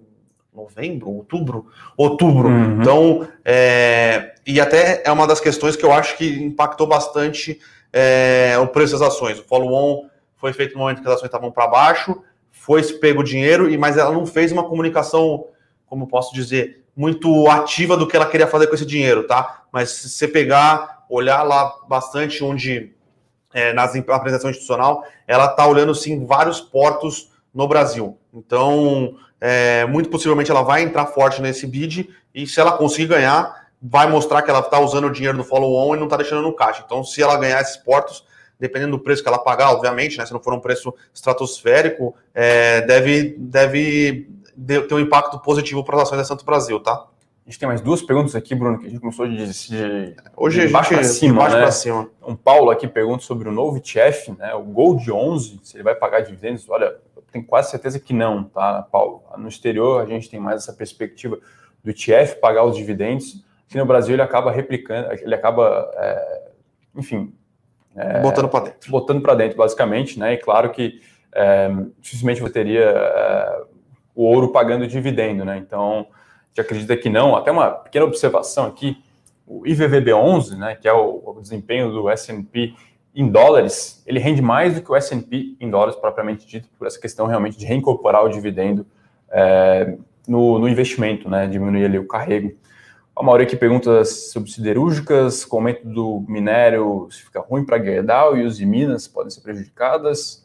novembro, outubro, outubro. Uhum. Então, é, e até é uma das questões que eu acho que impactou bastante é, o preço das ações. O follow-on foi feito no momento que as ações estavam para baixo, foi se pego o dinheiro, e mas ela não fez uma comunicação, como posso dizer, muito ativa do que ela queria fazer com esse dinheiro, tá? Mas se você pegar, olhar lá bastante onde é, nas apresentação institucional, ela está olhando sim vários portos no Brasil. Então, é, muito possivelmente ela vai entrar forte nesse bid e se ela conseguir ganhar, vai mostrar que ela está usando o dinheiro do follow-on e não está deixando no caixa. Então, se ela ganhar esses portos, dependendo do preço que ela pagar, obviamente, né, se não for um preço estratosférico, é, deve, deve ter um impacto positivo para as ações da Santo Brasil, tá? A gente tem mais duas perguntas aqui, Bruno, que a gente começou de, de hoje de baixo para cima, baixo né? cima. Um Paulo aqui pergunta sobre o novo ETF, né? O Gold 11, se ele vai pagar dividendos. Olha, eu tenho quase certeza que não, tá, Paulo? No exterior a gente tem mais essa perspectiva do ETF pagar os dividendos. Aqui no Brasil ele acaba replicando, ele acaba, é, enfim, é, botando para dentro. Botando para dentro, basicamente, né? E claro que é, dificilmente você teria é, o ouro pagando dividendo, né? Então gente acredita que não. Até uma pequena observação aqui, o IVVB11, né, que é o, o desempenho do S&P em dólares, ele rende mais do que o S&P em dólares propriamente dito, por essa questão realmente de reincorporar o dividendo é, no, no, investimento, né, diminuir ali o carrego. A maioria aqui pergunta sobre siderúrgicas, com o do minério, se fica ruim para Gerdau e os de Minas podem ser prejudicadas,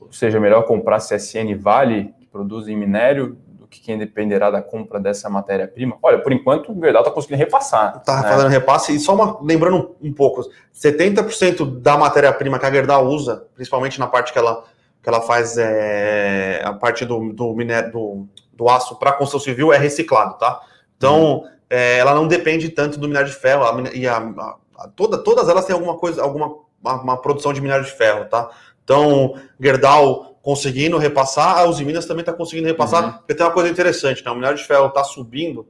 ou seja, melhor comprar CSN Vale, que produzem minério, que quem dependerá da compra dessa matéria-prima? Olha, por enquanto o Gerdau está conseguindo repassar. Está né? fazendo repasse e só uma, lembrando um pouco, 70% da matéria-prima que a Gerdau usa, principalmente na parte que ela, que ela faz é, a parte do, do, minério, do, do aço para construção civil é reciclado, tá? Então, hum. é, ela não depende tanto do minério de ferro a, e a, a, toda, todas elas têm alguma coisa, alguma uma, uma produção de minério de ferro, tá? Então, Gerdau conseguindo repassar, a Uzi Minas também está conseguindo repassar, uhum. porque tem uma coisa interessante, né? O minério de ferro está subindo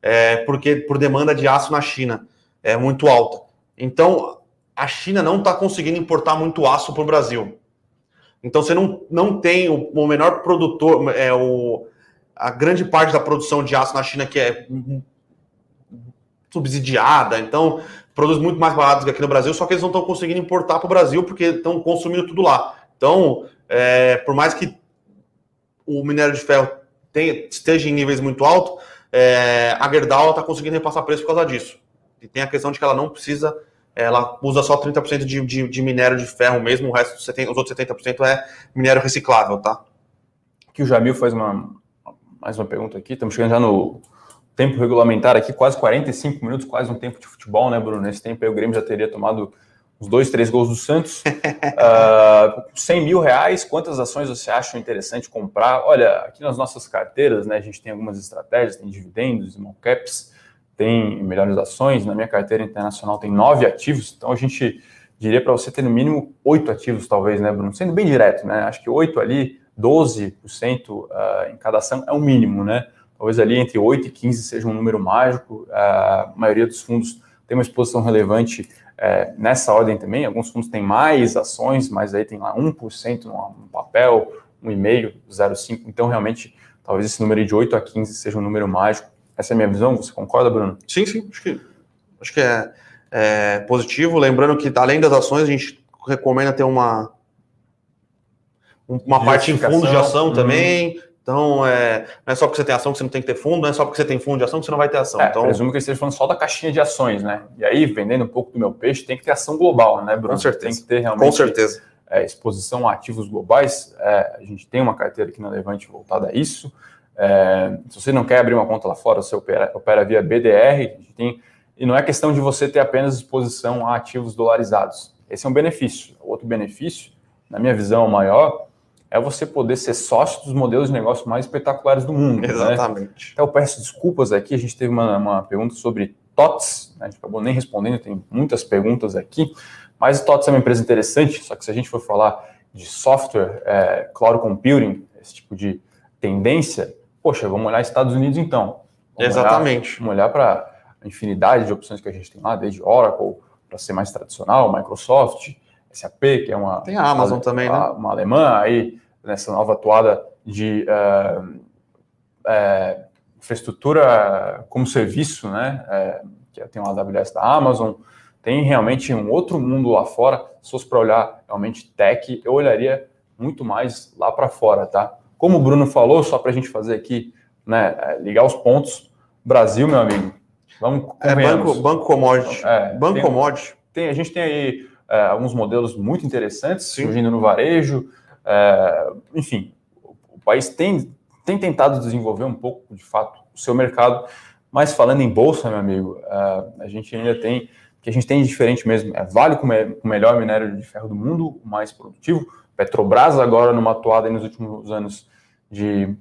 é, porque por demanda de aço na China é muito alta. Então, a China não está conseguindo importar muito aço para o Brasil. Então, você não, não tem o, o menor produtor, é, o, a grande parte da produção de aço na China que é subsidiada, então produz muito mais barato que aqui no Brasil, só que eles não estão conseguindo importar para o Brasil porque estão consumindo tudo lá. Então, é, por mais que o minério de ferro tenha, esteja em níveis muito altos, é, a Gerdau está conseguindo repassar preço por causa disso. E tem a questão de que ela não precisa, ela usa só 30% de, de, de minério de ferro mesmo, o resto, os outros 70% é minério reciclável, tá? Aqui o Jamil faz uma, mais uma pergunta aqui, estamos chegando já no tempo regulamentar aqui, quase 45 minutos, quase um tempo de futebol, né, Bruno? Nesse tempo aí o Grêmio já teria tomado os dois, três gols do Santos. uh, 100 mil reais, quantas ações você acha interessante comprar? Olha, aqui nas nossas carteiras, né, a gente tem algumas estratégias, tem dividendos, small caps, tem melhores ações. Na minha carteira internacional tem nove ativos, então a gente diria para você ter no mínimo oito ativos, talvez, né, Bruno? Sendo bem direto, né? Acho que oito ali, 12% uh, em cada ação é o mínimo, né? Talvez ali entre 8 e 15 seja um número mágico. Uh, a maioria dos fundos tem uma exposição relevante é, nessa ordem também, alguns fundos têm mais ações, mas aí tem lá 1% no papel, 1,5%, 0,5%. Então, realmente, talvez esse número de 8 a 15 seja um número mágico. Essa é a minha visão, você concorda, Bruno? Sim, sim, acho que, acho que é, é positivo. Lembrando que, além das ações, a gente recomenda ter uma, uma parte em fundo de ação uhum. também, então, é, não é só porque você tem ação que você não tem que ter fundo, não é só porque você tem fundo de ação que você não vai ter ação. É, então, presumo que eles estejam falando só da caixinha de ações, né? E aí, vendendo um pouco do meu peixe, tem que ter ação global, né, Bruno? Com certeza. Tem que ter realmente Com certeza. É, exposição a ativos globais. É, a gente tem uma carteira aqui na Levante voltada a isso. É, se você não quer abrir uma conta lá fora, você opera, opera via BDR. Tem, e não é questão de você ter apenas exposição a ativos dolarizados. Esse é um benefício. Outro benefício, na minha visão maior, é você poder ser sócio dos modelos de negócio mais espetaculares do mundo. Né? Exatamente. Né? Então, eu peço desculpas aqui, a gente teve uma, uma pergunta sobre TOTS, né? a gente acabou nem respondendo, tem muitas perguntas aqui, mas TOTS é uma empresa interessante, só que se a gente for falar de software, é, cloud computing, esse tipo de tendência, poxa, vamos olhar Estados Unidos então. Vamos Exatamente. Olhar, vamos olhar para a infinidade de opções que a gente tem lá, desde Oracle, para ser mais tradicional, Microsoft, SAP, que é uma. Tem a Amazon uma, também, né? Uma alemã, aí nessa nova atuada de uh, uh, infraestrutura como serviço, né? Uh, que tem uma AWS da Amazon, tem realmente um outro mundo lá fora. Se fosse para olhar realmente tech, eu olharia muito mais lá para fora, tá? Como o Bruno falou, só para a gente fazer aqui, né, ligar os pontos. Brasil, meu amigo, vamos é banco, banco commodity. É, banco tem, commodity. Tem, a gente tem aí é, alguns modelos muito interessantes Sim. surgindo no varejo. É, enfim, o país tem, tem tentado desenvolver um pouco, de fato, o seu mercado, mas falando em bolsa, meu amigo, é, a gente ainda tem, o que a gente tem de diferente mesmo, é Vale com o melhor minério de ferro do mundo, o mais produtivo, Petrobras agora numa atuada nos últimos anos de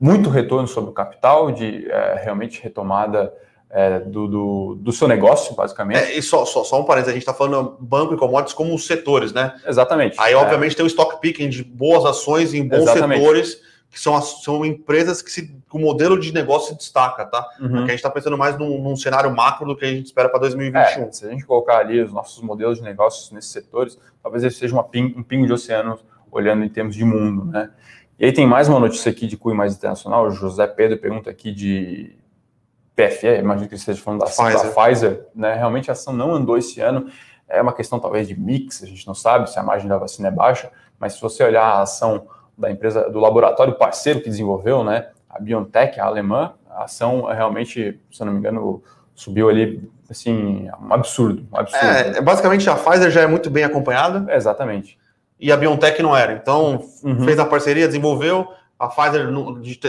muito retorno sobre o capital, de é, realmente retomada é, do, do, do, seu negócio, basicamente. É, e só, só, só um parênteses, a gente está falando banco e commodities como os setores, né? Exatamente. Aí, é. obviamente, tem o stock picking de boas ações em bons Exatamente. setores, que são, são empresas que se, o modelo de negócio se destaca, tá? Uhum. Porque a gente está pensando mais num, num, cenário macro do que a gente espera para 2021. É, se a gente colocar ali os nossos modelos de negócios nesses setores, talvez ele seja ping, um pingo de oceano olhando em termos de mundo, né? E aí tem mais uma notícia aqui de Cunho Mais Internacional, o José Pedro pergunta aqui de PFE, imagino que ele esteja falando da Pfizer. da Pfizer, né? Realmente a ação não andou esse ano. É uma questão talvez de mix, a gente não sabe se a margem da vacina é baixa, mas se você olhar a ação da empresa, do laboratório parceiro que desenvolveu, né? A BioNTech, a alemã, a ação realmente, se eu não me engano, subiu ali, assim, um absurdo, um absurdo. É, basicamente a Pfizer já é muito bem acompanhada. exatamente. E a BioNTech não era. Então, uhum. fez a parceria, desenvolveu, a Pfizer,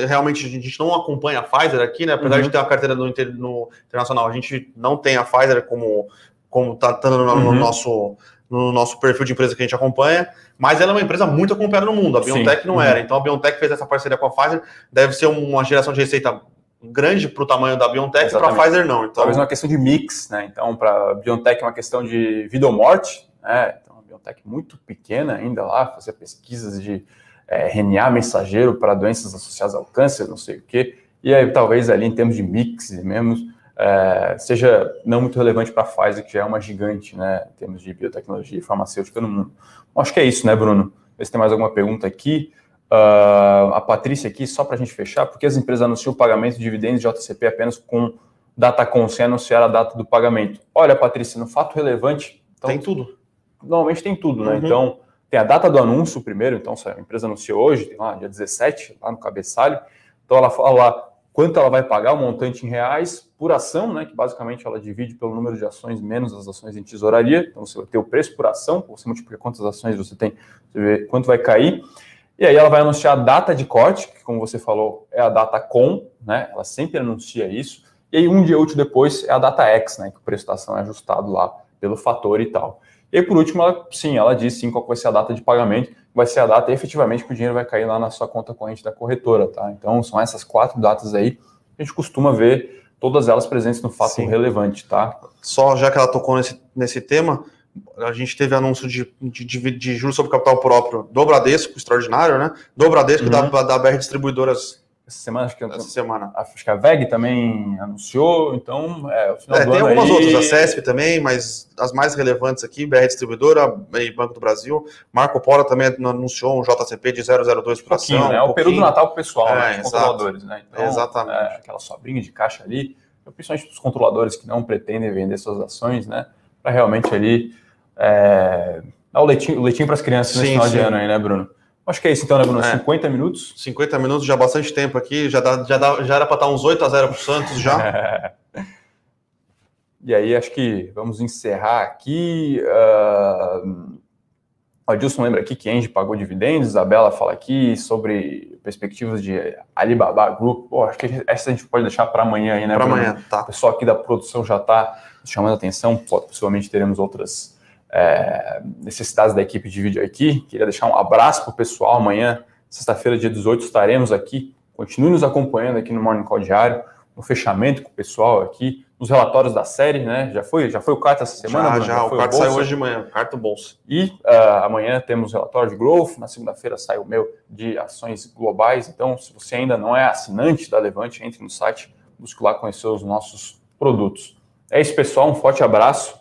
realmente, a gente não acompanha a Pfizer aqui, né? Apesar uhum. de ter uma carteira no, no, internacional, a gente não tem a Pfizer como como tá, tá no, no, uhum. nosso no nosso perfil de empresa que a gente acompanha, mas ela é uma empresa muito acompanhada no mundo. A BioNTech Sim. não uhum. era. Então a BioNTech fez essa parceria com a Pfizer, deve ser uma geração de receita grande para o tamanho da BioNTech e para a Pfizer não. Então... Talvez uma questão de mix, né? Então, para a BioNTech é uma questão de vida ou morte, né? Então, a BioNTech muito pequena ainda lá, fazer pesquisas de é, RNA mensageiro para doenças associadas ao câncer, não sei o quê. E aí, talvez ali em termos de mix mesmo, é, seja não muito relevante para a Pfizer, que já é uma gigante, né, em termos de biotecnologia e farmacêutica no mundo. Bom, acho que é isso, né, Bruno? Vê se tem mais alguma pergunta aqui. Uh, a Patrícia aqui, só para a gente fechar, porque as empresas anunciam o pagamento de dividendos de JCP apenas com datacom, sem anunciar a data do pagamento. Olha, Patrícia, no fato relevante... Então, tem tudo. Normalmente tem tudo, né? Uhum. Então, tem a data do anúncio primeiro, então se a empresa anunciou hoje, tem lá dia 17, lá no cabeçalho, então ela fala lá quanto ela vai pagar, o montante em reais por ação, né, que basicamente ela divide pelo número de ações menos as ações em tesouraria, então você vai ter o preço por ação, você multiplica quantas ações você tem, você vê quanto vai cair, e aí ela vai anunciar a data de corte, que como você falou, é a data com, né, ela sempre anuncia isso, e aí um dia útil depois é a data X, né, que o preço da ação é ajustado lá pelo fator e tal. E por último, ela, sim, ela diz sim qual vai ser a data de pagamento, vai ser a data efetivamente que o dinheiro vai cair lá na sua conta corrente da corretora, tá? Então, são essas quatro datas aí que a gente costuma ver todas elas presentes no fato sim. relevante, tá? Só já que ela tocou nesse, nesse tema, a gente teve anúncio de, de, de, de juros sobre capital próprio do Bradesco, extraordinário, né? Do Bradesco uhum. da, da BR Distribuidoras essa semana, acho que, essa semana. Acho que a VEG também anunciou, então é, o final é, do tem algumas aí... outras, a CESP também, mas as mais relevantes aqui, BR Distribuidora e Banco do Brasil, Marco Polo também anunciou um JCP de 002 por ação. Né? Um o período do Natal para o pessoal, é, né, controladores, né? Então, Exatamente. É, aquela sobrinha de caixa ali, principalmente os controladores que não pretendem vender suas ações, né? Para realmente ali é, dar o leitinho, o leitinho para as crianças sim, nesse final sim. de ano aí, né, Bruno? Acho que é isso então, né, Bruno? É. 50 minutos? 50 minutos, já bastante tempo aqui, já, dá, já, dá, já era para estar uns 8 a 0 para o Santos já. e aí, acho que vamos encerrar aqui. Uh... O Adilson lembra aqui que Engie pagou dividendos, Isabela fala aqui sobre perspectivas de Alibaba Group. Pô, acho que essa a gente pode deixar para amanhã aí, né? Para amanhã, tá. O pessoal aqui da produção já está chamando a atenção, possivelmente teremos outras é, necessidades da equipe de vídeo aqui. Queria deixar um abraço para o pessoal. Amanhã, sexta-feira, dia 18, estaremos aqui. Continue nos acompanhando aqui no Morning Call Diário, no fechamento com o pessoal aqui, nos relatórios da série, né? Já foi, já foi o carta essa semana? Já, já, já o carta saiu hoje de manhã, carta bolsa. E uh, amanhã temos relatório de growth, na segunda-feira sai o meu de ações globais. Então, se você ainda não é assinante da Levante, entre no site, busque lá conhecer os nossos produtos. É isso, pessoal. Um forte abraço